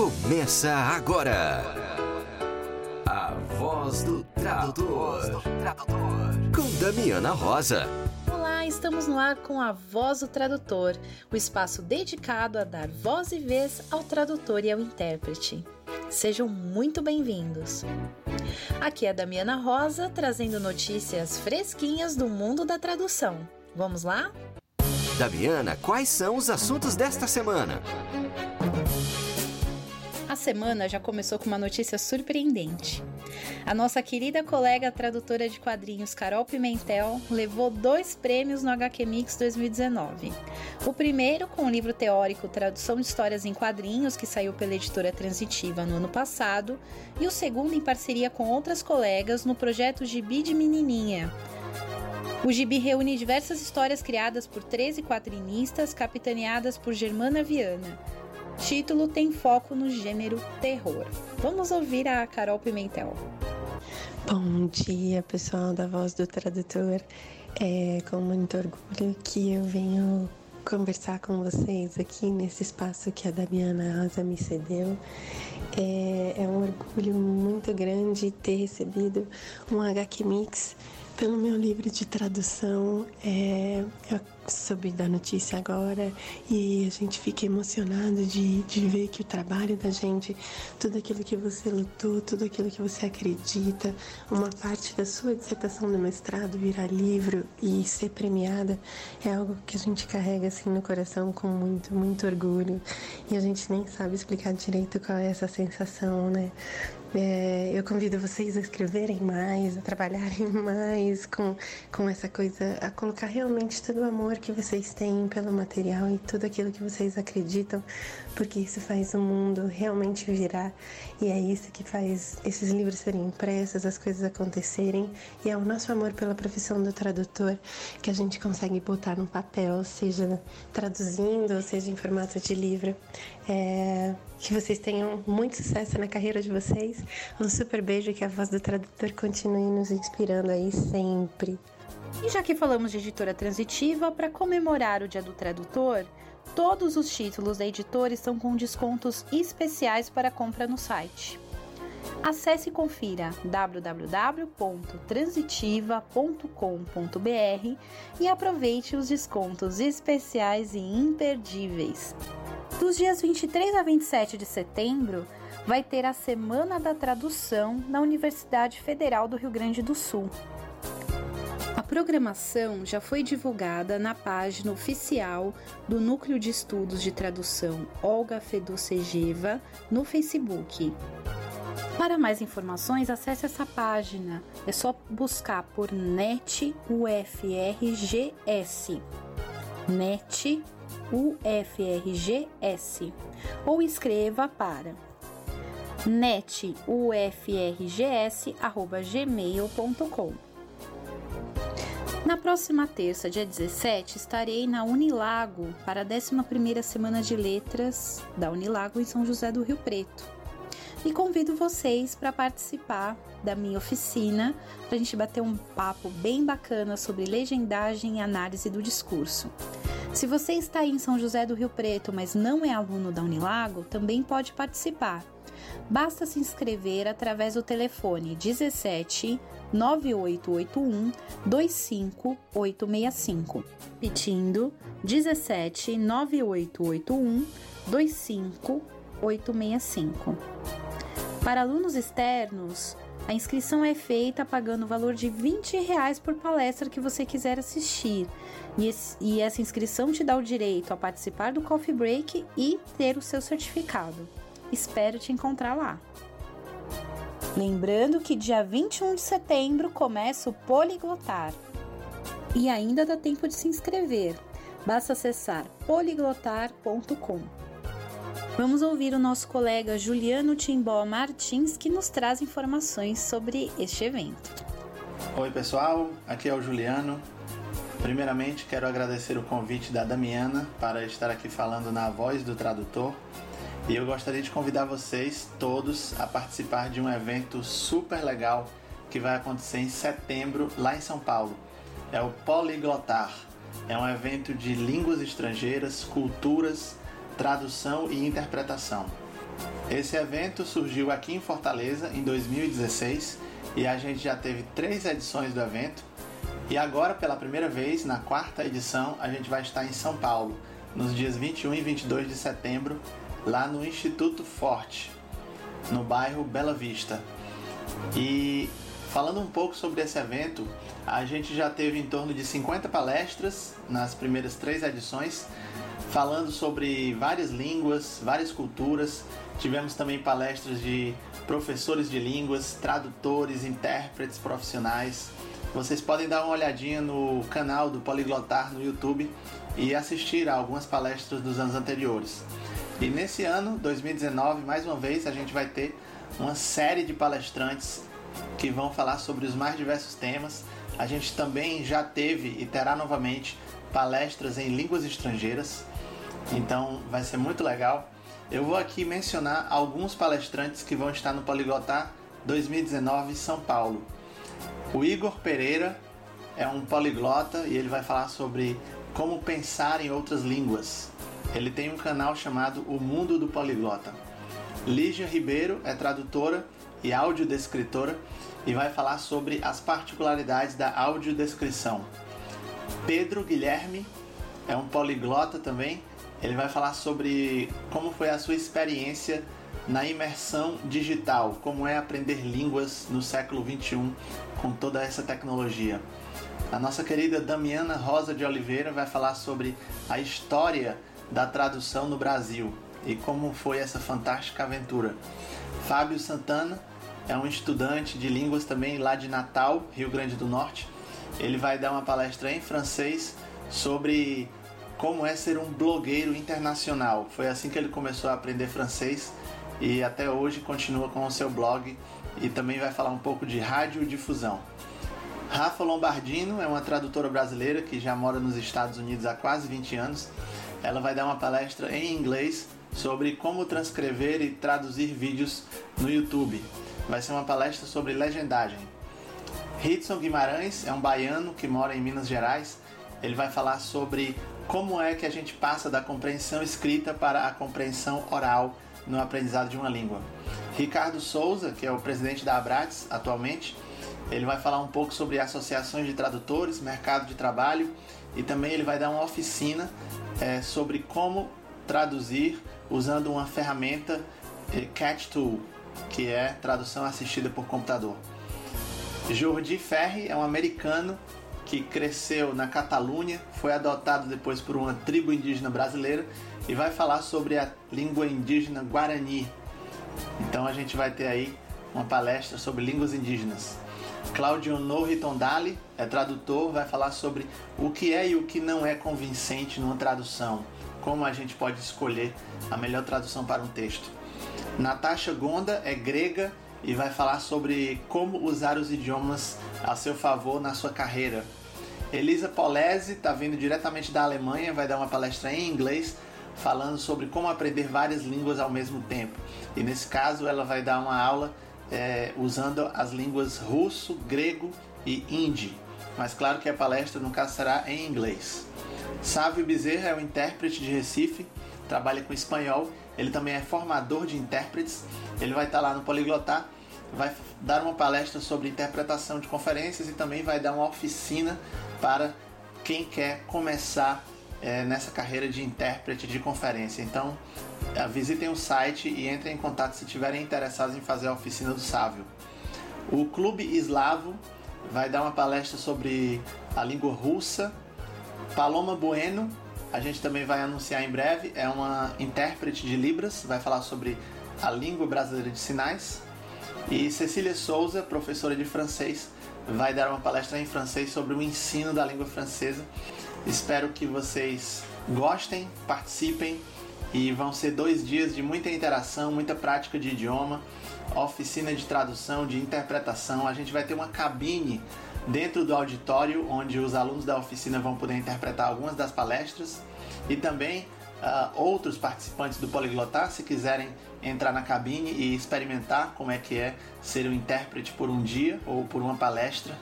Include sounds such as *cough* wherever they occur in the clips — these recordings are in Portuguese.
Começa agora. A voz do tradutor. Com Damiana Rosa. Olá, estamos no ar com a Voz do Tradutor, o espaço dedicado a dar voz e vez ao tradutor e ao intérprete. Sejam muito bem-vindos. Aqui é a Damiana Rosa trazendo notícias fresquinhas do mundo da tradução. Vamos lá? Damiana, quais são os assuntos desta semana? A semana já começou com uma notícia surpreendente. A nossa querida colega tradutora de quadrinhos Carol Pimentel levou dois prêmios no HQ Mix 2019. O primeiro com o livro teórico Tradução de Histórias em Quadrinhos, que saiu pela editora Transitiva no ano passado, e o segundo em parceria com outras colegas no projeto Gibi de Menininha, o gibi reúne diversas histórias criadas por 13 quadrinistas, capitaneadas por Germana Viana. Título tem foco no gênero terror. Vamos ouvir a Carol Pimentel. Bom dia, pessoal da Voz do Tradutor. É com muito orgulho que eu venho conversar com vocês aqui nesse espaço que a Damiana Rosa me cedeu. É, é um orgulho muito grande ter recebido um HQ Mix pelo meu livro de tradução. É, eu soube da notícia agora e a gente fica emocionado de, de ver que o trabalho da gente, tudo aquilo que você lutou, tudo aquilo que você acredita, uma parte da sua dissertação do mestrado virar livro e ser premiada é algo que a gente carrega assim no coração com muito, muito orgulho e a gente nem sabe explicar direito qual é essa sensação, né? É, eu convido vocês a escreverem mais, a trabalharem *laughs* mais com, com essa coisa, a colocar realmente todo o amor que vocês têm pelo material e tudo aquilo que vocês acreditam, porque isso faz o mundo realmente virar e é isso que faz esses livros serem impressos, as coisas acontecerem e é o nosso amor pela profissão do tradutor que a gente consegue botar no papel, seja traduzindo, seja em formato de livro. É, que vocês tenham muito sucesso na carreira de vocês. Um super beijo e que a voz do tradutor continue nos inspirando aí sempre. E já que falamos de editora transitiva, para comemorar o Dia do Tradutor, todos os títulos da editora estão com descontos especiais para compra no site. Acesse e confira www.transitiva.com.br e aproveite os descontos especiais e imperdíveis. Dos dias 23 a 27 de setembro, vai ter a Semana da Tradução na Universidade Federal do Rio Grande do Sul. A programação já foi divulgada na página oficial do Núcleo de Estudos de Tradução Olga Feducegeva no Facebook. Para mais informações, acesse essa página. É só buscar por NET UFRGS. NET UFRGS ou escreva para netufrgs@gmail.com. Na próxima terça, dia 17, estarei na Unilago para a 11ª Semana de Letras da Unilago em São José do Rio Preto. E convido vocês para participar da minha oficina para a gente bater um papo bem bacana sobre legendagem e análise do discurso. Se você está em São José do Rio Preto, mas não é aluno da Unilago, também pode participar. Basta se inscrever através do telefone 17 9881 25865. Repetindo, 17 9881 25865. Para alunos externos, a inscrição é feita pagando o valor de 20 reais por palestra que você quiser assistir. E, esse, e essa inscrição te dá o direito a participar do Coffee Break e ter o seu certificado. Espero te encontrar lá. Lembrando que dia 21 de setembro começa o Poliglotar. E ainda dá tempo de se inscrever. Basta acessar poliglotar.com. Vamos ouvir o nosso colega Juliano Timbó Martins, que nos traz informações sobre este evento. Oi, pessoal, aqui é o Juliano. Primeiramente, quero agradecer o convite da Damiana para estar aqui falando na voz do tradutor. E eu gostaria de convidar vocês todos a participar de um evento super legal que vai acontecer em setembro lá em São Paulo. É o Poliglotar. É um evento de línguas estrangeiras, culturas tradução e interpretação. Esse evento surgiu aqui em Fortaleza em 2016 e a gente já teve três edições do evento. E agora, pela primeira vez, na quarta edição, a gente vai estar em São Paulo, nos dias 21 e 22 de setembro, lá no Instituto Forte, no bairro Bela Vista. E falando um pouco sobre esse evento, a gente já teve em torno de 50 palestras nas primeiras três edições, falando sobre várias línguas, várias culturas. Tivemos também palestras de professores de línguas, tradutores, intérpretes profissionais. Vocês podem dar uma olhadinha no canal do Poliglotar no YouTube e assistir a algumas palestras dos anos anteriores. E nesse ano, 2019, mais uma vez, a gente vai ter uma série de palestrantes que vão falar sobre os mais diversos temas. A gente também já teve e terá novamente palestras em línguas estrangeiras. Então vai ser muito legal. Eu vou aqui mencionar alguns palestrantes que vão estar no Poliglotar 2019 São Paulo. O Igor Pereira é um poliglota e ele vai falar sobre como pensar em outras línguas. Ele tem um canal chamado O Mundo do Poliglota. Lígia Ribeiro é tradutora e audiodescritora e vai falar sobre as particularidades da audiodescrição. Pedro Guilherme é um poliglota também ele vai falar sobre como foi a sua experiência na imersão digital, como é aprender línguas no século 21 com toda essa tecnologia. A nossa querida Damiana Rosa de Oliveira vai falar sobre a história da tradução no Brasil e como foi essa fantástica aventura. Fábio Santana é um estudante de línguas também lá de Natal, Rio Grande do Norte. Ele vai dar uma palestra em francês sobre como é ser um blogueiro internacional. Foi assim que ele começou a aprender francês e até hoje continua com o seu blog e também vai falar um pouco de radiodifusão. Rafa Lombardino é uma tradutora brasileira que já mora nos Estados Unidos há quase 20 anos. Ela vai dar uma palestra em inglês sobre como transcrever e traduzir vídeos no YouTube. Vai ser uma palestra sobre legendagem. Hitson Guimarães é um baiano que mora em Minas Gerais. Ele vai falar sobre como é que a gente passa da compreensão escrita para a compreensão oral no aprendizado de uma língua. Ricardo Souza, que é o presidente da Abrates atualmente, ele vai falar um pouco sobre associações de tradutores, mercado de trabalho e também ele vai dar uma oficina é, sobre como traduzir usando uma ferramenta é, Tool, que é tradução assistida por computador. Jordi Ferri é um americano que cresceu na Catalunha, foi adotado depois por uma tribo indígena brasileira e vai falar sobre a língua indígena Guarani. Então a gente vai ter aí uma palestra sobre línguas indígenas. Claudio Norri Tondali é tradutor, vai falar sobre o que é e o que não é convincente numa tradução, como a gente pode escolher a melhor tradução para um texto. Natasha Gonda é grega e vai falar sobre como usar os idiomas a seu favor na sua carreira, Elisa Polese está vindo diretamente da Alemanha, vai dar uma palestra em inglês falando sobre como aprender várias línguas ao mesmo tempo. E nesse caso ela vai dar uma aula é, usando as línguas russo, grego e hindi. Mas claro que a palestra no caso será em inglês. Sávio Bezerra é um intérprete de Recife, trabalha com espanhol. Ele também é formador de intérpretes. Ele vai estar lá no Poliglotar vai dar uma palestra sobre interpretação de conferências e também vai dar uma oficina para quem quer começar é, nessa carreira de intérprete de conferência. Então, é, visitem o site e entrem em contato se estiverem interessados em fazer a oficina do Sávio. O Clube Eslavo vai dar uma palestra sobre a língua russa. Paloma Bueno, a gente também vai anunciar em breve, é uma intérprete de Libras, vai falar sobre a língua brasileira de sinais. E Cecília Souza, professora de francês, vai dar uma palestra em francês sobre o ensino da língua francesa. Espero que vocês gostem, participem e vão ser dois dias de muita interação, muita prática de idioma, oficina de tradução, de interpretação. A gente vai ter uma cabine dentro do auditório onde os alunos da oficina vão poder interpretar algumas das palestras e também uh, outros participantes do Poliglotar, se quiserem entrar na cabine e experimentar como é que é ser um intérprete por um dia ou por uma palestra,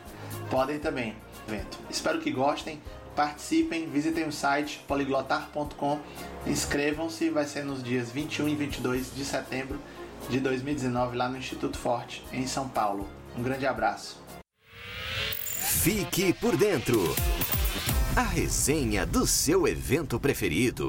podem também. Espero que gostem, participem, visitem o site poliglotar.com, inscrevam-se, vai ser nos dias 21 e 22 de setembro de 2019 lá no Instituto Forte, em São Paulo. Um grande abraço. Fique por dentro. A resenha do seu evento preferido.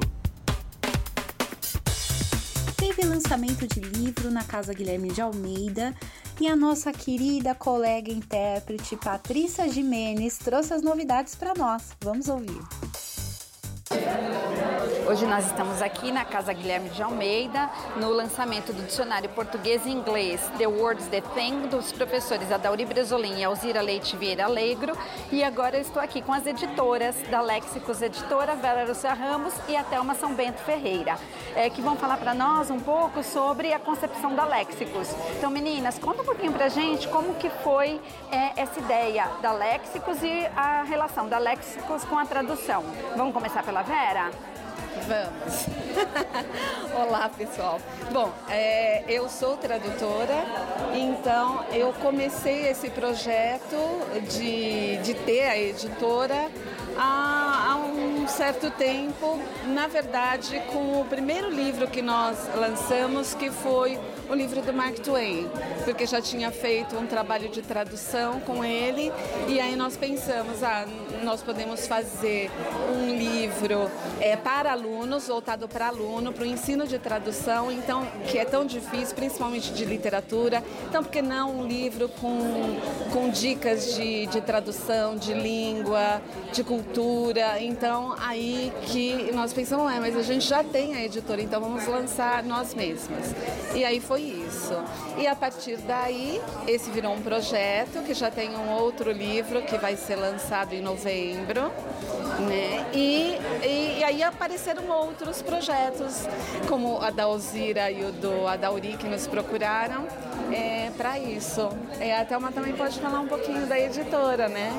Teve lançamento de livro na Casa Guilherme de Almeida e a nossa querida colega intérprete Patrícia Jimenez trouxe as novidades para nós. Vamos ouvir. Hoje nós estamos aqui na Casa Guilherme de Almeida, no lançamento do dicionário português e inglês The Words The Thing, dos professores Adauri Bresolim e Alzira Leite Vieira Alegro. E agora eu estou aqui com as editoras da Léxicos Editora, Vera Lúcia Ramos e a Thelma São Bento Ferreira, é, que vão falar para nós um pouco sobre a concepção da Léxicos. Então, meninas, conta um pouquinho para a gente como que foi é, essa ideia da Léxicos e a relação da Léxicos com a tradução. Vamos começar pela Vera? Vamos! *laughs* Olá, pessoal! Bom, é, eu sou tradutora, então eu comecei esse projeto de, de ter a editora há, há um certo tempo, na verdade, com o primeiro livro que nós lançamos, que foi o livro do Mark Twain, porque já tinha feito um trabalho de tradução com ele e aí nós pensamos, ah, nós podemos fazer um livro é, para alunos, voltado para aluno, para o ensino de tradução, então que é tão difícil, principalmente de literatura. Então, por que não um livro com, com dicas de, de tradução, de língua, de cultura? Então, aí que nós pensamos, é, mas a gente já tem a editora, então vamos lançar nós mesmas. E aí foi isso. E a partir daí, esse virou um projeto que já tem um outro livro que vai ser lançado em novembro. Né? E, e, e aí apareceram outros projetos, como a da Alzira e o do Adauri, que nos procuraram é, para isso. É, a Thelma também pode falar um pouquinho da editora, né?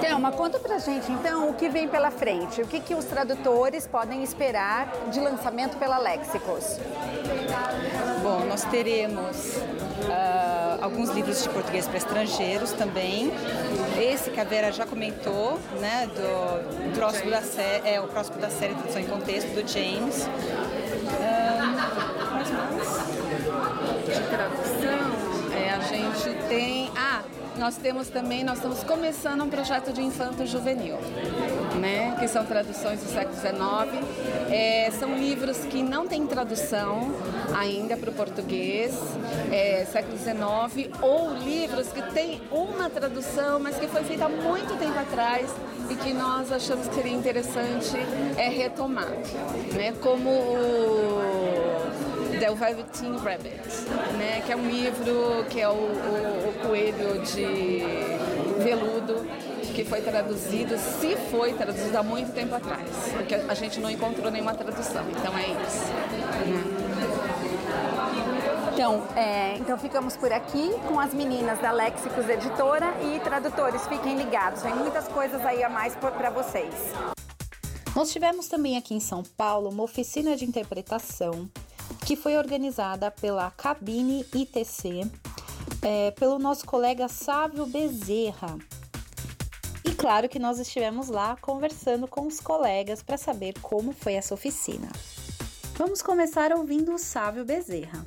Thelma, conta pra gente então o que vem pela frente, o que, que os tradutores podem esperar de lançamento pela Léxicos. Bom, nós teremos uh, alguns livros de português para estrangeiros também. Esse que a Vera já comentou, né, do próximo da série, é o próximo da série Tradução em Contexto do James. Uh, mais De tradução, é, a gente tem. Ah, nós temos também, nós estamos começando um projeto de infanto juvenil, né? Que são traduções do século XIX. É, são livros que não têm tradução ainda para o português, é, século XIX, ou livros que têm uma tradução, mas que foi feita há muito tempo atrás e que nós achamos que seria interessante é retomar, né? Como o The Velveteen Rabbit, né? Que é um livro que é o, o, o coelho de veludo que foi traduzido, se foi traduzido há muito tempo atrás, porque a gente não encontrou nenhuma tradução, então é isso. Né? Então, é, então ficamos por aqui com as meninas da Lexicos Editora e tradutores, fiquem ligados, tem muitas coisas aí a mais para vocês. Nós tivemos também aqui em São Paulo uma oficina de interpretação que foi organizada pela Cabine ITC, é, pelo nosso colega Sávio Bezerra. E claro que nós estivemos lá conversando com os colegas para saber como foi essa oficina. Vamos começar ouvindo o Sávio Bezerra.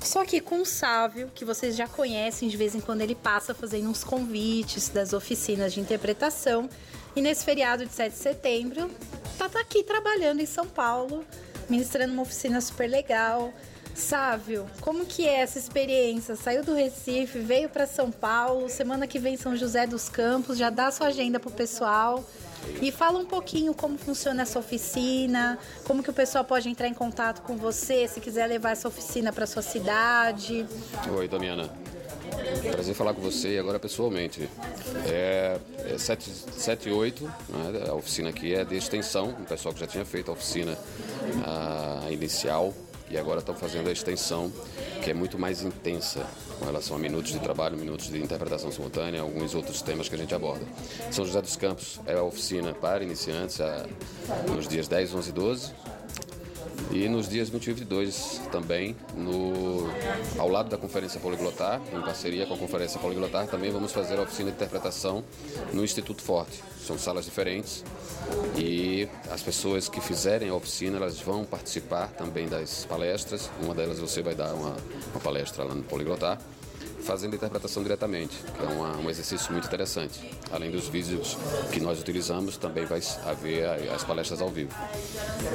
Só que com o Sávio, que vocês já conhecem, de vez em quando ele passa fazendo uns convites das oficinas de interpretação. E nesse feriado de 7 de setembro, tá, aqui trabalhando em São Paulo, ministrando uma oficina super legal. Sávio, como que é essa experiência? Saiu do Recife, veio para São Paulo, semana que vem São José dos Campos, já dá sua agenda pro pessoal. E fala um pouquinho como funciona essa oficina, como que o pessoal pode entrar em contato com você se quiser levar essa oficina para sua cidade. Oi, Damiana. Prazer falar com você agora pessoalmente. É, é 7 e 8, né? a oficina aqui é de extensão, o pessoal que já tinha feito a oficina a inicial e agora estão fazendo a extensão, que é muito mais intensa com relação a minutos de trabalho, minutos de interpretação simultânea, alguns outros temas que a gente aborda. São José dos Campos é a oficina para iniciantes a, nos dias 10, 11 e 12 E nos dias 21 e 22 também, no, ao lado da Conferência Poliglotar, em parceria com a Conferência Poliglotar, também vamos fazer a oficina de interpretação no Instituto Forte. São salas diferentes e as pessoas que fizerem a oficina, elas vão participar também das palestras. Uma delas você vai dar uma, uma palestra lá no Poliglotar fazendo interpretação diretamente, que é uma, um exercício muito interessante. Além dos vídeos que nós utilizamos, também vai haver as palestras ao vivo.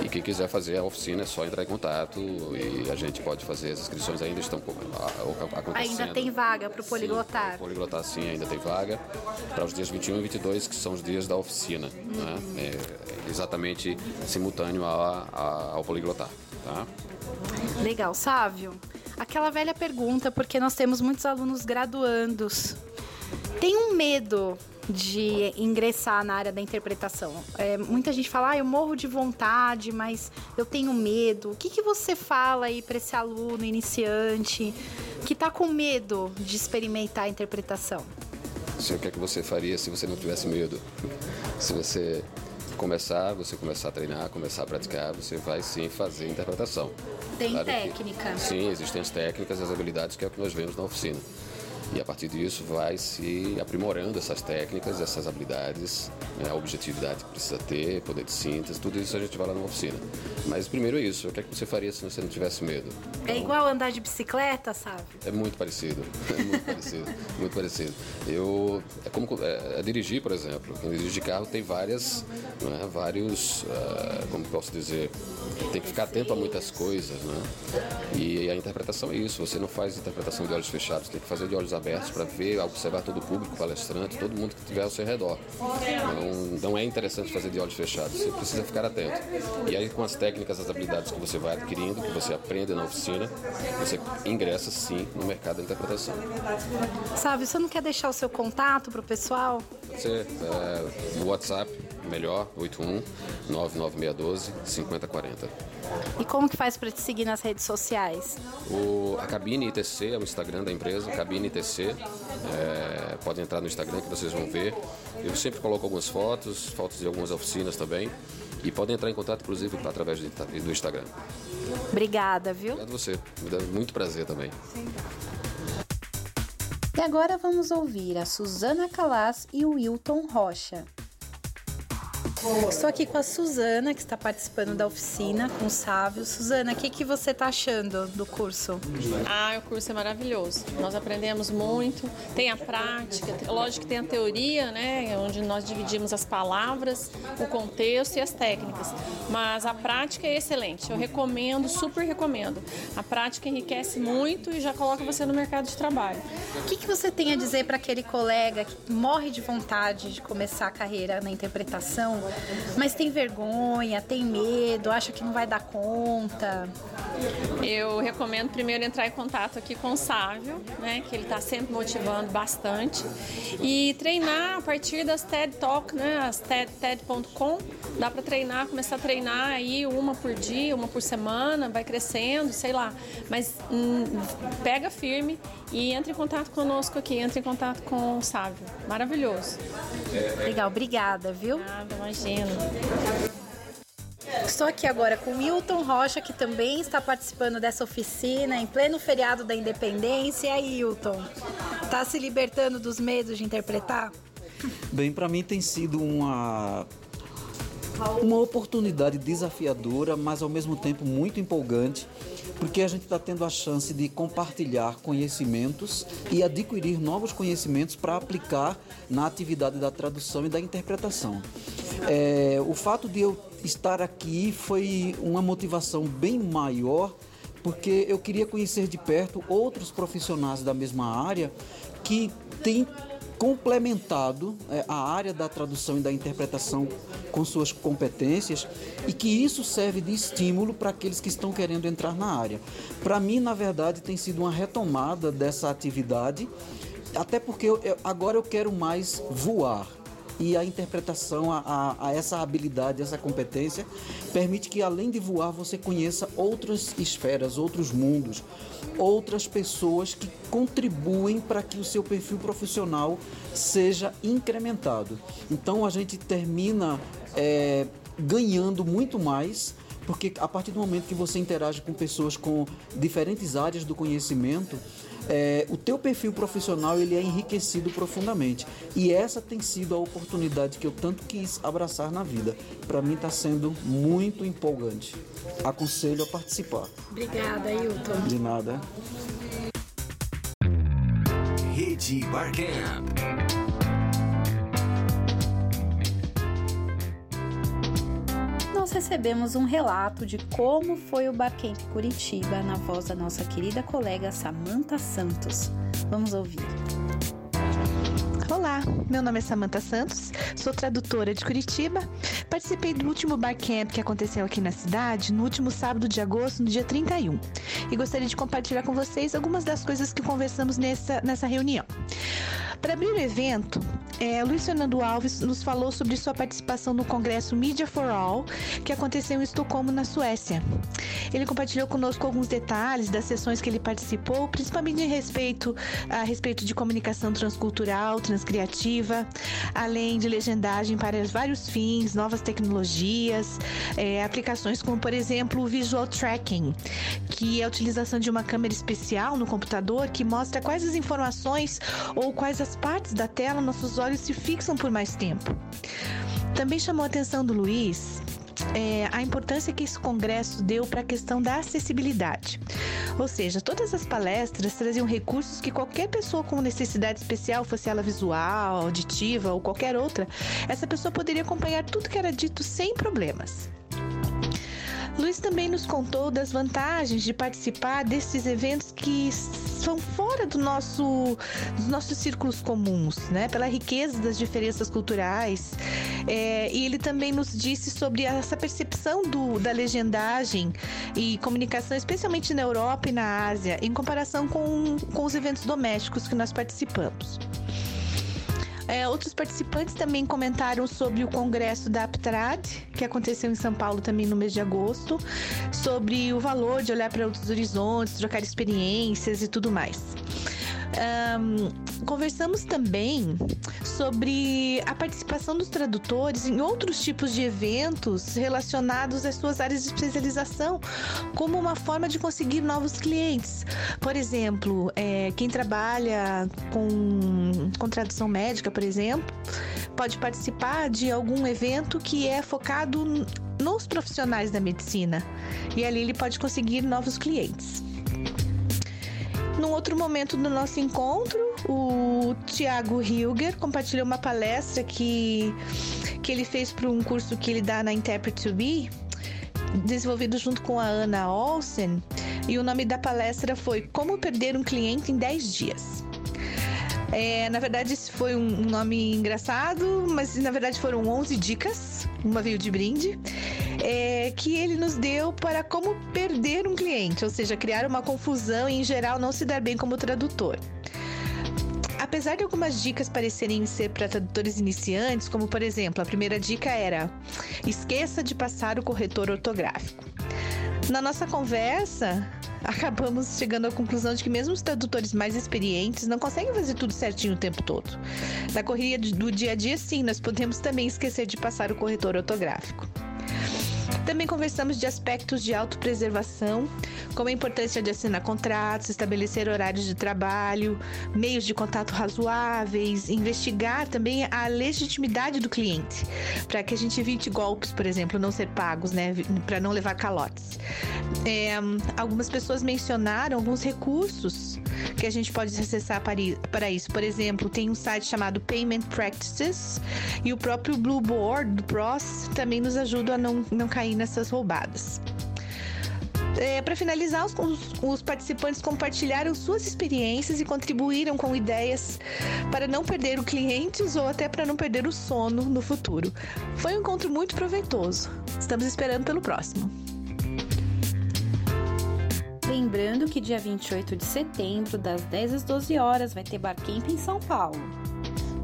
E quem quiser fazer a oficina é só entrar em contato e a gente pode fazer as inscrições ainda estão acontecendo. Ainda tem vaga para o poliglotar? Sim, poliglotar sim, ainda tem vaga para os dias 21 e 22, que são os dias da oficina, né? é exatamente simultâneo ao, ao poliglotar. Tá? Legal, Sávio. Aquela velha pergunta, porque nós temos muitos alunos graduandos. Tem um medo de ingressar na área da interpretação? É, muita gente fala, ah, eu morro de vontade, mas eu tenho medo. O que, que você fala aí para esse aluno iniciante que está com medo de experimentar a interpretação? o que é que você faria se você não tivesse medo? Se você começar, você começar a treinar, começar a praticar, você vai sim fazer interpretação. Tem claro técnica. Que, sim, existem as técnicas, as habilidades, que é o que nós vemos na oficina. E a partir disso vai se aprimorando essas técnicas, essas habilidades, né, a objetividade que precisa ter, poder de síntese, tudo isso a gente vai lá na oficina. Mas primeiro isso, o que, é que você faria se você não tivesse medo? Então, é igual andar de bicicleta, sabe? É muito parecido, *laughs* é muito parecido, muito parecido. Eu, é como é, é dirigir, por exemplo. Quem dirige de carro tem várias, é, vários, uh, como posso dizer, tem que ficar atento a muitas coisas, né? E a interpretação é isso, você não faz interpretação de olhos fechados, tem que fazer de olhos abertos para ver, observar todo o público, palestrante, todo mundo que estiver ao seu redor. Não, não é interessante fazer de olhos fechados, você precisa ficar atento. E aí, com as técnicas, as habilidades que você vai adquirindo, que você aprende na oficina, você ingressa sim no mercado da interpretação. Sabe, você não quer deixar o seu contato para o pessoal? Você, é, no WhatsApp, melhor, 81 99612 5040. E como que faz para te seguir nas redes sociais? O, a Cabine ITC é o Instagram da empresa, Cabine ITC. É, pode entrar no Instagram que vocês vão ver. Eu sempre coloco algumas fotos, fotos de algumas oficinas também. E podem entrar em contato, inclusive, através do Instagram. Obrigada, viu? Obrigado a você. Me dá muito prazer também. Sim. E agora vamos ouvir a Suzana Calas e o Wilton Rocha. Estou aqui com a Suzana, que está participando da oficina com o Sávio. Suzana, o que, que você está achando do curso? Ah, o curso é maravilhoso. Nós aprendemos muito, tem a prática, lógico que tem a teoria, né, onde nós dividimos as palavras, o contexto e as técnicas. Mas a prática é excelente. Eu recomendo, super recomendo. A prática enriquece muito e já coloca você no mercado de trabalho. O que, que você tem a dizer para aquele colega que morre de vontade de começar a carreira na interpretação, mas tem vergonha, tem medo, acha que não vai dar conta? Eu recomendo primeiro entrar em contato aqui com o Sávio, né, que ele está sempre motivando bastante, e treinar a partir das TED Talk, né, as TED.com, dá para treinar, começar a treinar aí uma por dia, uma por semana, vai crescendo, sei lá, mas hum, pega firme e entre em contato conosco aqui, entre em contato com o Sávio, maravilhoso. Legal, obrigada, viu? Nada, imagina. Estou aqui agora com Milton Rocha, que também está participando dessa oficina em pleno feriado da Independência. E aí, Hilton, está se libertando dos medos de interpretar? Bem, para mim tem sido uma uma oportunidade desafiadora, mas ao mesmo tempo muito empolgante, porque a gente está tendo a chance de compartilhar conhecimentos e adquirir novos conhecimentos para aplicar na atividade da tradução e da interpretação. É, o fato de eu estar aqui foi uma motivação bem maior, porque eu queria conhecer de perto outros profissionais da mesma área que têm complementado é, a área da tradução e da interpretação com suas competências e que isso serve de estímulo para aqueles que estão querendo entrar na área. Para mim, na verdade, tem sido uma retomada dessa atividade, até porque eu, eu, agora eu quero mais voar e a interpretação a, a, a, essa habilidade, essa competência, permite que além de voar você conheça outras esferas, outros mundos, outras pessoas que contribuem para que o seu perfil profissional seja incrementado. Então a gente termina é, ganhando muito mais porque a partir do momento que você interage com pessoas com diferentes áreas do conhecimento, é, o teu perfil profissional ele é enriquecido profundamente. E essa tem sido a oportunidade que eu tanto quis abraçar na vida. Para mim está sendo muito empolgante. Aconselho a participar. Obrigada, Hilton. De nada. Rede Barcamp. Nós recebemos um relato de como foi o Barcamp Curitiba na voz da nossa querida colega Samantha Santos. Vamos ouvir. Olá, meu nome é Samantha Santos, sou tradutora de Curitiba. Participei do último Barcamp que aconteceu aqui na cidade no último sábado de agosto, no dia 31. E gostaria de compartilhar com vocês algumas das coisas que conversamos nessa, nessa reunião. Para abrir o evento, é, Luiz Fernando Alves nos falou sobre sua participação no Congresso Media for All, que aconteceu em Estocolmo, na Suécia. Ele compartilhou conosco alguns detalhes das sessões que ele participou, principalmente em respeito, a respeito de comunicação transcultural, transcriativa, além de legendagem para vários fins, novas tecnologias, é, aplicações como, por exemplo, o Visual Tracking, que é a utilização de uma câmera especial no computador que mostra quais as informações ou quais as partes da tela nossos olhos se fixam por mais tempo. Também chamou a atenção do Luiz é, a importância que esse congresso deu para a questão da acessibilidade. Ou seja, todas as palestras traziam recursos que qualquer pessoa com necessidade especial, fosse ela visual, auditiva ou qualquer outra, essa pessoa poderia acompanhar tudo que era dito sem problemas. Luiz também nos contou das vantagens de participar desses eventos que são fora do nosso, dos nossos círculos comuns, né? Pela riqueza das diferenças culturais. É, e ele também nos disse sobre essa percepção do, da legendagem e comunicação, especialmente na Europa e na Ásia, em comparação com, com os eventos domésticos que nós participamos. É, outros participantes também comentaram sobre o congresso da Aptrad, que aconteceu em São Paulo também no mês de agosto, sobre o valor de olhar para outros horizontes, trocar experiências e tudo mais. Um, conversamos também sobre a participação dos tradutores em outros tipos de eventos relacionados às suas áreas de especialização, como uma forma de conseguir novos clientes. Por exemplo, é, quem trabalha com, com tradução médica, por exemplo, pode participar de algum evento que é focado nos profissionais da medicina e ali ele pode conseguir novos clientes. Num outro momento do nosso encontro, o Tiago Hilger compartilhou uma palestra que, que ele fez para um curso que ele dá na Interpret to Be, desenvolvido junto com a Ana Olsen, e o nome da palestra foi Como Perder um Cliente em 10 Dias. É, na verdade, esse foi um nome engraçado, mas na verdade foram 11 dicas, uma veio de brinde é, que ele nos deu para como perder um cliente, ou seja, criar uma confusão e, em geral, não se dar bem como tradutor. Apesar de algumas dicas parecerem ser para tradutores iniciantes, como por exemplo, a primeira dica era: esqueça de passar o corretor ortográfico. Na nossa conversa, *laughs* acabamos chegando à conclusão de que mesmo os tradutores mais experientes não conseguem fazer tudo certinho o tempo todo. Na correria do dia a dia, sim, nós podemos também esquecer de passar o corretor ortográfico. Também conversamos de aspectos de autopreservação, como a importância de assinar contratos, estabelecer horários de trabalho, meios de contato razoáveis, investigar também a legitimidade do cliente, para que a gente evite golpes, por exemplo, não ser pagos, né, para não levar calotes. É, algumas pessoas mencionaram alguns recursos que a gente pode acessar para isso. Por exemplo, tem um site chamado Payment Practices e o próprio Blue Board do PROS também nos ajuda a não, não cair nessas roubadas. É, para finalizar, os, os, participantes compartilharam suas experiências e contribuíram com ideias para não perder o clientes ou até para não perder o sono no futuro. Foi um encontro muito proveitoso. Estamos esperando pelo próximo. Lembrando que dia 28 de setembro, das 10 às 12 horas, vai ter Barcamp em São Paulo.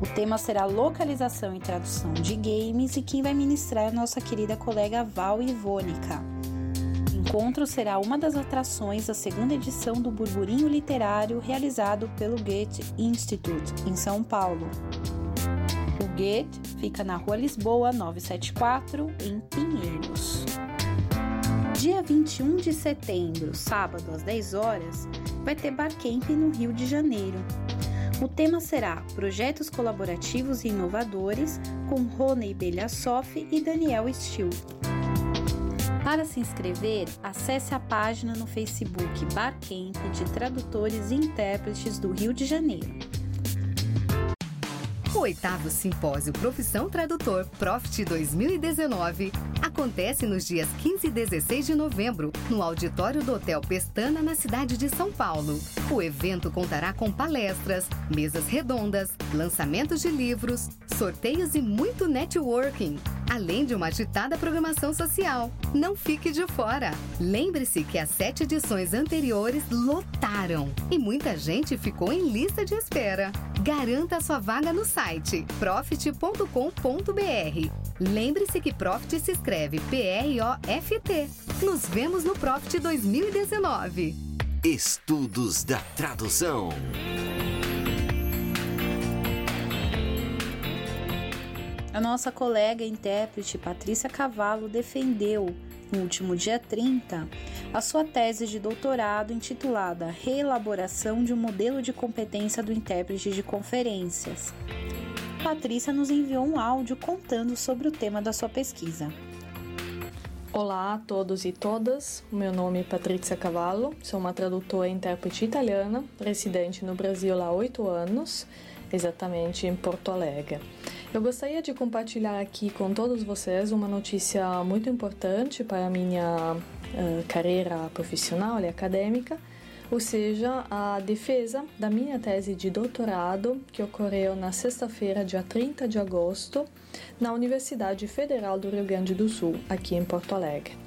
O tema será localização e tradução de games e quem vai ministrar é nossa querida colega Val Ivônica. O encontro será uma das atrações da segunda edição do Burburinho Literário realizado pelo Goethe Institute, em São Paulo. O Goethe fica na Rua Lisboa 974, em Pinheiros. Dia 21 de setembro, sábado às 10 horas, vai ter Barcamp no Rio de Janeiro. O tema será Projetos Colaborativos e Inovadores com Rony Belhassoff e Daniel Stil. Para se inscrever, acesse a página no Facebook Barcamp de Tradutores e Intérpretes do Rio de Janeiro. O oitavo Simpósio Profissão Tradutor Profit 2019 acontece nos dias 15 e 16 de novembro, no auditório do Hotel Pestana, na cidade de São Paulo. O evento contará com palestras, mesas redondas, lançamentos de livros, sorteios e muito networking além de uma agitada programação social. Não fique de fora! Lembre-se que as sete edições anteriores lotaram e muita gente ficou em lista de espera. Garanta sua vaga no site profit.com.br. Lembre-se que Profit se escreve P-R-O-F-T. Nos vemos no Profit 2019. Estudos da Tradução. A nossa colega intérprete Patrícia Cavallo defendeu, no último dia 30, a sua tese de doutorado intitulada Reelaboração de um modelo de competência do intérprete de conferências. Patrícia nos enviou um áudio contando sobre o tema da sua pesquisa. Olá a todos e todas, meu nome é Patrícia Cavallo, sou uma tradutora e intérprete italiana, residente no Brasil há oito anos, exatamente em Porto Alegre. Eu gostaria de compartilhar aqui com todos vocês uma notícia muito importante para a minha uh, carreira profissional e acadêmica, ou seja, a defesa da minha tese de doutorado que ocorreu na sexta-feira, dia 30 de agosto, na Universidade Federal do Rio Grande do Sul, aqui em Porto Alegre.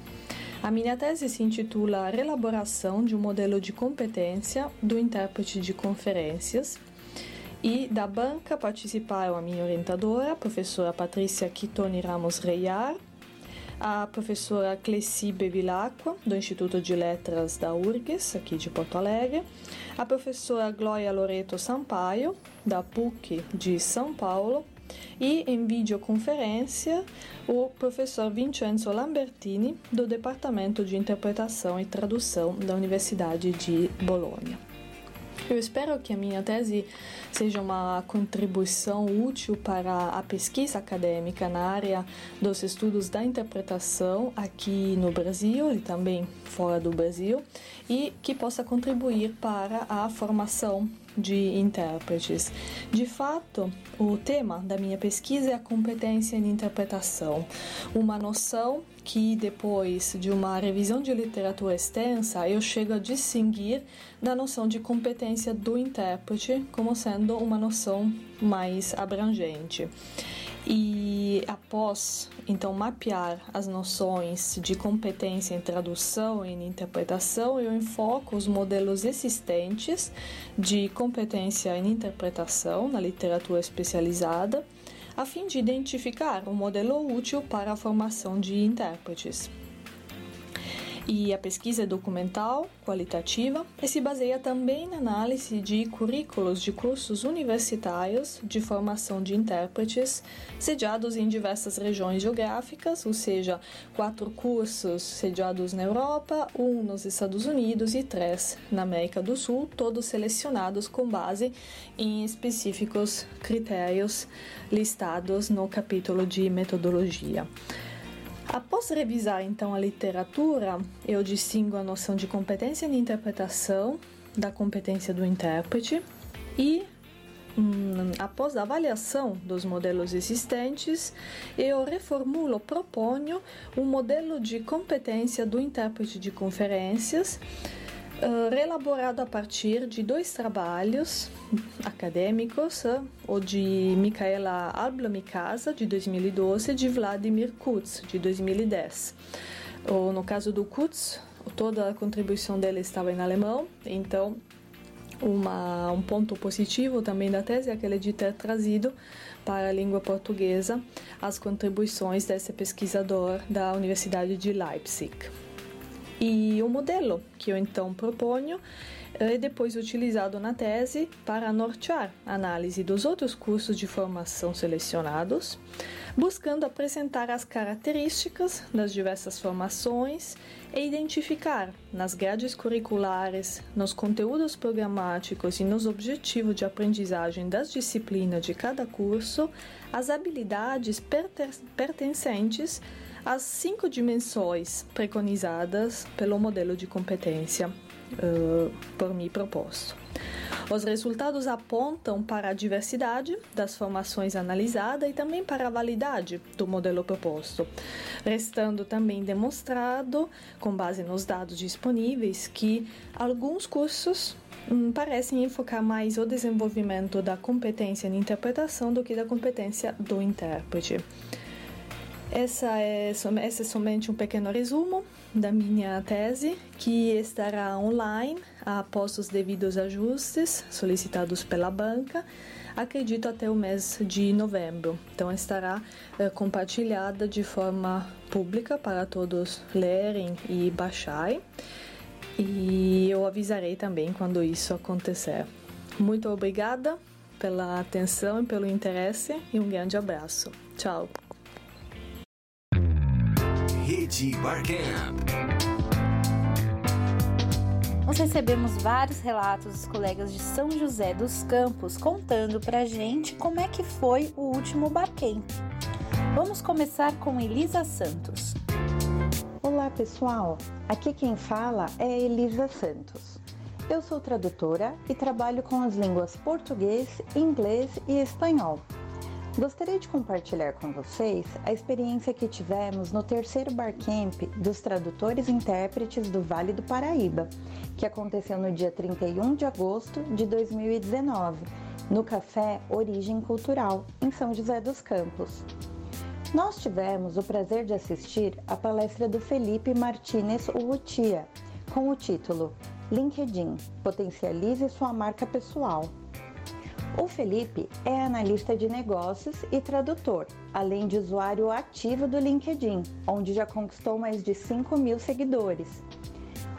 A minha tese se intitula Elaboração de um modelo de competência do intérprete de conferências e da banca participaram a minha orientadora, a professora Patrícia Quitoni Ramos Reiar, a professora Cleci Bevilacqua, do Instituto de Letras da URGS, aqui de Porto Alegre, a professora Glória Loreto Sampaio, da PUC de São Paulo, e em videoconferência o professor Vincenzo Lambertini, do Departamento de Interpretação e Tradução da Universidade de Bolonha. Eu espero que a minha tese seja uma contribuição útil para a pesquisa acadêmica na área dos estudos da interpretação aqui no Brasil e também fora do Brasil e que possa contribuir para a formação de intérpretes. De fato, o tema da minha pesquisa é a competência em interpretação, uma noção que depois de uma revisão de literatura extensa, eu chego a distinguir da noção de competência do intérprete como sendo uma noção mais abrangente. E após então mapear as noções de competência em tradução e em interpretação, eu enfoco os modelos existentes de competência em interpretação na literatura especializada, a fim de identificar um modelo útil para a formação de intérpretes. E a pesquisa é documental, qualitativa e se baseia também na análise de currículos de cursos universitários de formação de intérpretes sediados em diversas regiões geográficas, ou seja, quatro cursos sediados na Europa, um nos Estados Unidos e três na América do Sul, todos selecionados com base em específicos critérios listados no capítulo de metodologia. Após revisar então a literatura, eu distingo a noção de competência de interpretação da competência do intérprete e hum, após a avaliação dos modelos existentes, eu reformulo, proponho um modelo de competência do intérprete de conferências uh, relaborado a partir de dois trabalhos acadêmicos, uh, o de Micaela Alblamicasa, de 2012, e de Vladimir Kutz, de 2010. Ou, no caso do Kutz, toda a contribuição dele estava em alemão, então uma, um ponto positivo também da tese é aquele de ter trazido para a língua portuguesa as contribuições desse pesquisador da Universidade de Leipzig. E o modelo que eu então proponho é depois utilizado na tese para nortear a análise dos outros cursos de formação selecionados, buscando apresentar as características das diversas formações e identificar nas grades curriculares, nos conteúdos programáticos e nos objetivos de aprendizagem das disciplinas de cada curso as habilidades pertencentes às cinco dimensões preconizadas pelo modelo de competência uh, por mim proposto. Os resultados apontam para a diversidade das formações analisadas e também para a validade do modelo proposto, restando também demonstrado, com base nos dados disponíveis, que alguns cursos hum, parecem enfocar mais o desenvolvimento da competência de interpretação do que da competência do intérprete. Essa é, esse é somente um pequeno resumo da minha tese, que estará online após os devidos ajustes solicitados pela banca, acredito até o mês de novembro. Então, estará é, compartilhada de forma pública para todos lerem e baixarem. E eu avisarei também quando isso acontecer. Muito obrigada pela atenção e pelo interesse e um grande abraço. Tchau. Rede Barcamp. Nós recebemos vários relatos dos colegas de São José dos Campos contando pra gente como é que foi o último Barcamp. Vamos começar com Elisa Santos. Olá pessoal, aqui quem fala é Elisa Santos. Eu sou tradutora e trabalho com as línguas português, inglês e espanhol. Gostaria de compartilhar com vocês a experiência que tivemos no terceiro Barcamp dos tradutores e intérpretes do Vale do Paraíba, que aconteceu no dia 31 de agosto de 2019, no Café Origem Cultural, em São José dos Campos. Nós tivemos o prazer de assistir à palestra do Felipe Martinez Urrutia, com o título LinkedIn Potencialize sua marca pessoal. O Felipe é analista de negócios e tradutor, além de usuário ativo do LinkedIn, onde já conquistou mais de 5 mil seguidores.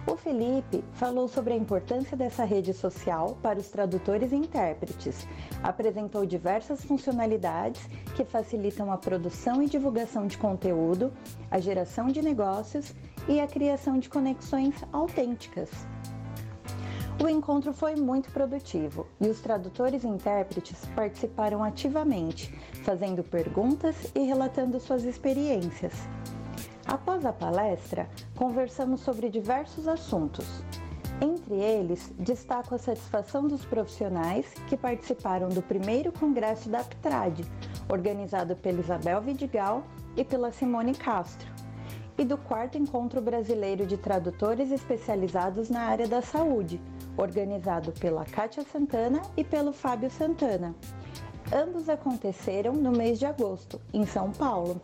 O Felipe falou sobre a importância dessa rede social para os tradutores e intérpretes, apresentou diversas funcionalidades que facilitam a produção e divulgação de conteúdo, a geração de negócios e a criação de conexões autênticas. O encontro foi muito produtivo e os tradutores e intérpretes participaram ativamente, fazendo perguntas e relatando suas experiências. Após a palestra, conversamos sobre diversos assuntos. Entre eles, destaco a satisfação dos profissionais que participaram do primeiro congresso da Aptrad, organizado pela Isabel Vidigal e pela Simone Castro, e do quarto encontro brasileiro de tradutores especializados na área da saúde, organizado pela Kátia Santana e pelo Fábio Santana. Ambos aconteceram no mês de agosto, em São Paulo.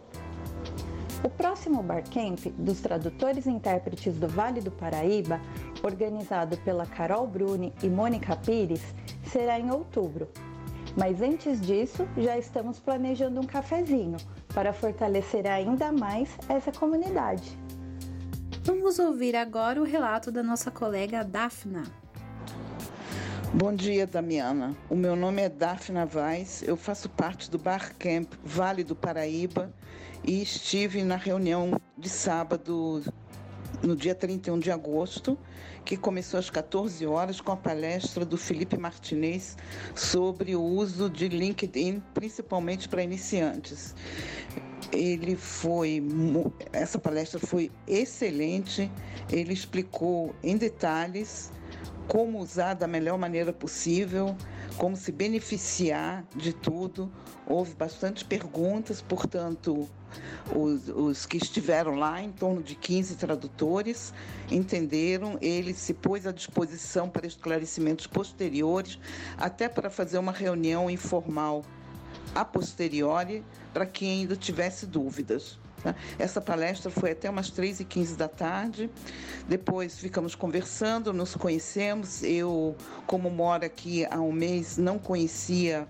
O próximo Barcamp dos tradutores e intérpretes do Vale do Paraíba, organizado pela Carol Bruni e Mônica Pires, será em outubro. Mas antes disso, já estamos planejando um cafezinho para fortalecer ainda mais essa comunidade. Vamos ouvir agora o relato da nossa colega Dafna. Bom dia, Damiana. O meu nome é Daphna Vaz, eu faço parte do Bar Camp Vale do Paraíba e estive na reunião de sábado, no dia 31 de agosto, que começou às 14 horas com a palestra do Felipe Martinez sobre o uso de LinkedIn, principalmente para iniciantes. Ele foi, essa palestra foi excelente, ele explicou em detalhes como usar da melhor maneira possível, como se beneficiar de tudo. Houve bastante perguntas, portanto, os, os, que estiveram lá, em torno de 15 tradutores, entenderam. Ele se pôs à disposição para esclarecimentos posteriores, até para fazer uma reunião informal a posteriori, para quem ainda tivesse dúvidas. Tá? Essa palestra foi até umas 3h15 da tarde. Depois ficamos conversando, nos conhecemos. Eu, como moro aqui há um mês, não conhecia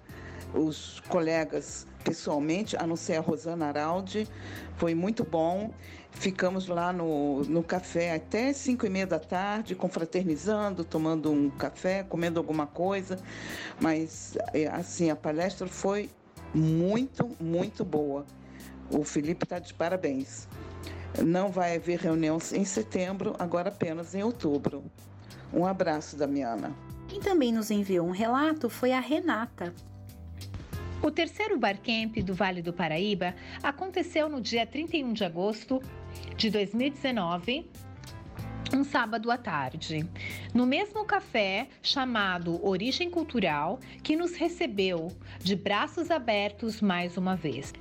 os colegas pessoalmente, a não ser a Rosana Araldi. Foi muito bom. Ficamos lá no, no café até 5 e meia da tarde, confraternizando, tomando um café, comendo alguma coisa. Mas, é, assim, a palestra foi muito, muito boa. O Felipe está de parabéns. Não vai haver reunião em setembro, agora apenas em outubro. Um abraço, Damiana. Quem também nos enviou um relato foi a Renata. O terceiro Barcamp do Vale do Paraíba aconteceu no dia 31 de agosto de 2019 um sábado à tarde, no mesmo café chamado Origem Cultural, que nos recebeu de braços abertos mais uma vez.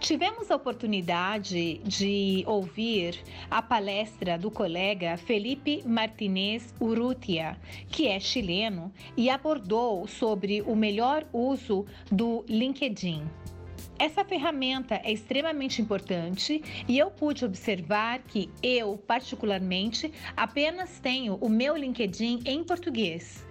Tivemos a oportunidade de ouvir a palestra do colega Felipe Martinez Urrutia, que é chileno e abordou sobre o melhor uso do LinkedIn. Essa ferramenta é extremamente importante e eu pude observar que eu, particularmente, apenas tenho o meu LinkedIn em português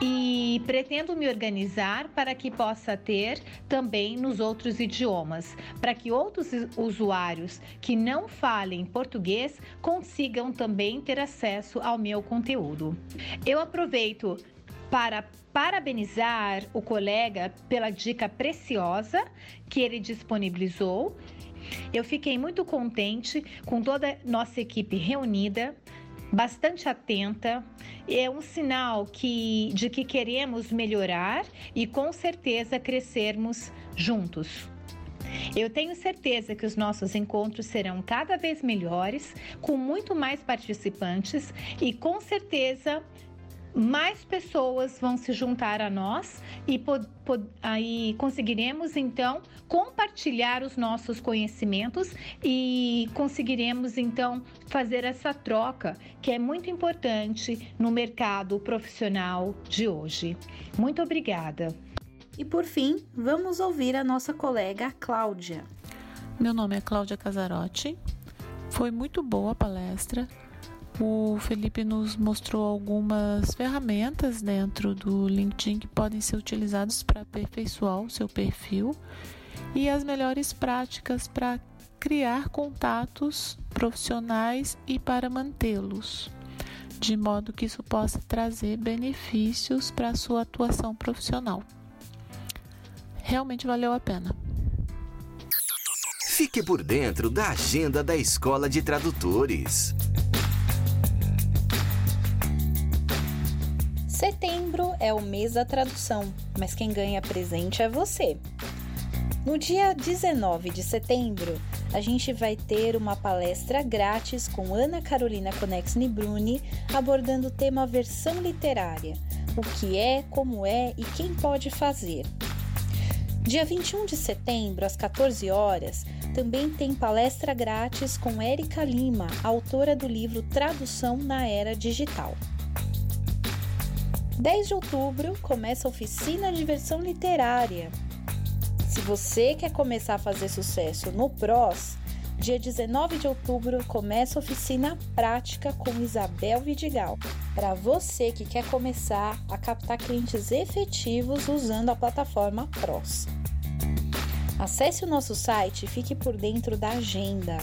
e pretendo me organizar para que possa ter também nos outros idiomas, para que outros usuários que não falem português consigam também ter acesso ao meu conteúdo. Eu aproveito para parabenizar o colega pela dica preciosa que ele disponibilizou. Eu fiquei muito contente com toda a nossa equipe reunida, bastante atenta. É um sinal que, de que queremos melhorar e com certeza crescermos juntos. Eu tenho certeza que os nossos encontros serão cada vez melhores, com muito mais participantes e com certeza mais pessoas vão se juntar a nós e aí conseguiremos então compartilhar os nossos conhecimentos e conseguiremos então fazer essa troca que é muito importante no mercado profissional de hoje. Muito obrigada. E por fim, vamos ouvir a nossa colega Cláudia. Meu nome é Cláudia Casarotti. Foi muito boa a palestra o Felipe nos mostrou algumas ferramentas dentro do LinkedIn que podem ser utilizadas para aperfeiçoar o seu perfil e as melhores práticas para criar contatos profissionais e para mantê-los, de modo que isso possa trazer benefícios para a sua atuação profissional. Realmente valeu a pena. Fique por dentro da agenda da Escola de Tradutores. Setembro é o mês da tradução, mas quem ganha presente é você. No dia 19 de setembro, a gente vai ter uma palestra grátis com Ana Carolina Conexni Bruni abordando o tema versão literária, o que é, como é e quem pode fazer. Dia 21 de setembro, às 14 horas, também tem palestra grátis com Érica Lima, autora do livro Tradução na Era Digital. 10 de outubro começa a oficina de versão literária. Se você quer começar a fazer sucesso no PROS, dia 19 de outubro começa a oficina prática com Isabel Vidigal. Para você que quer começar a captar clientes efetivos usando a plataforma PROS. Acesse o nosso site e fique por dentro da agenda.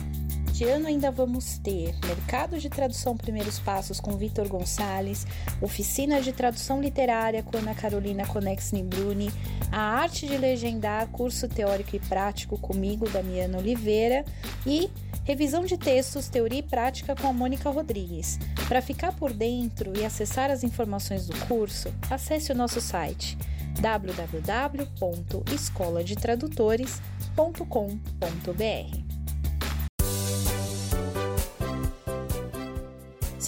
Este ano ainda vamos ter Mercado de Tradução Primeiros Passos com Vitor Gonçalves, Oficina de Tradução Literária com Ana Carolina Conex Nimbruni, A Arte de Legendar, curso teórico e prático comigo, Damiana Oliveira, e Revisão de textos, teoria e prática com a Mônica Rodrigues. Para ficar por dentro e acessar as informações do curso, acesse o nosso site www.escoladetradutores.com.br.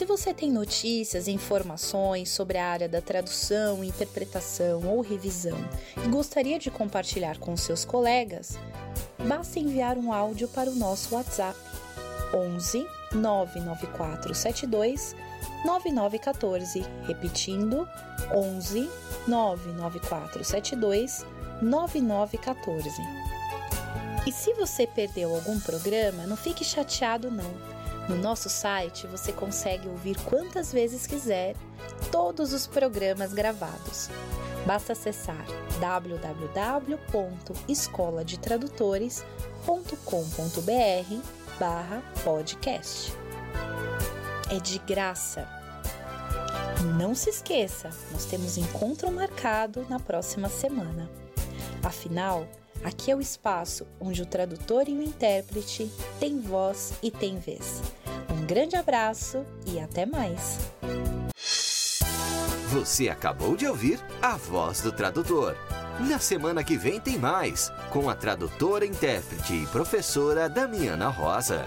Se você tem notícias e informações sobre a área da tradução, interpretação ou revisão e gostaria de compartilhar com seus colegas, basta enviar um áudio para o nosso WhatsApp 11 99472 9914, repetindo 11 99472 9914. E se você perdeu algum programa, não fique chateado não No nosso site você consegue ouvir quantas vezes quiser todos os programas gravados. Basta acessar www.escoladetradutores.com.br barra podcast. É de graça. Não se esqueça, nós temos encontro marcado na próxima semana. Afinal, aqui é o espaço onde o tradutor e o intérprete têm voz e têm vez. Grande abraço e até mais! Você acabou de ouvir a voz do tradutor. Na semana que vem tem mais, com a tradutora, intérprete e professora Damiana Rosa.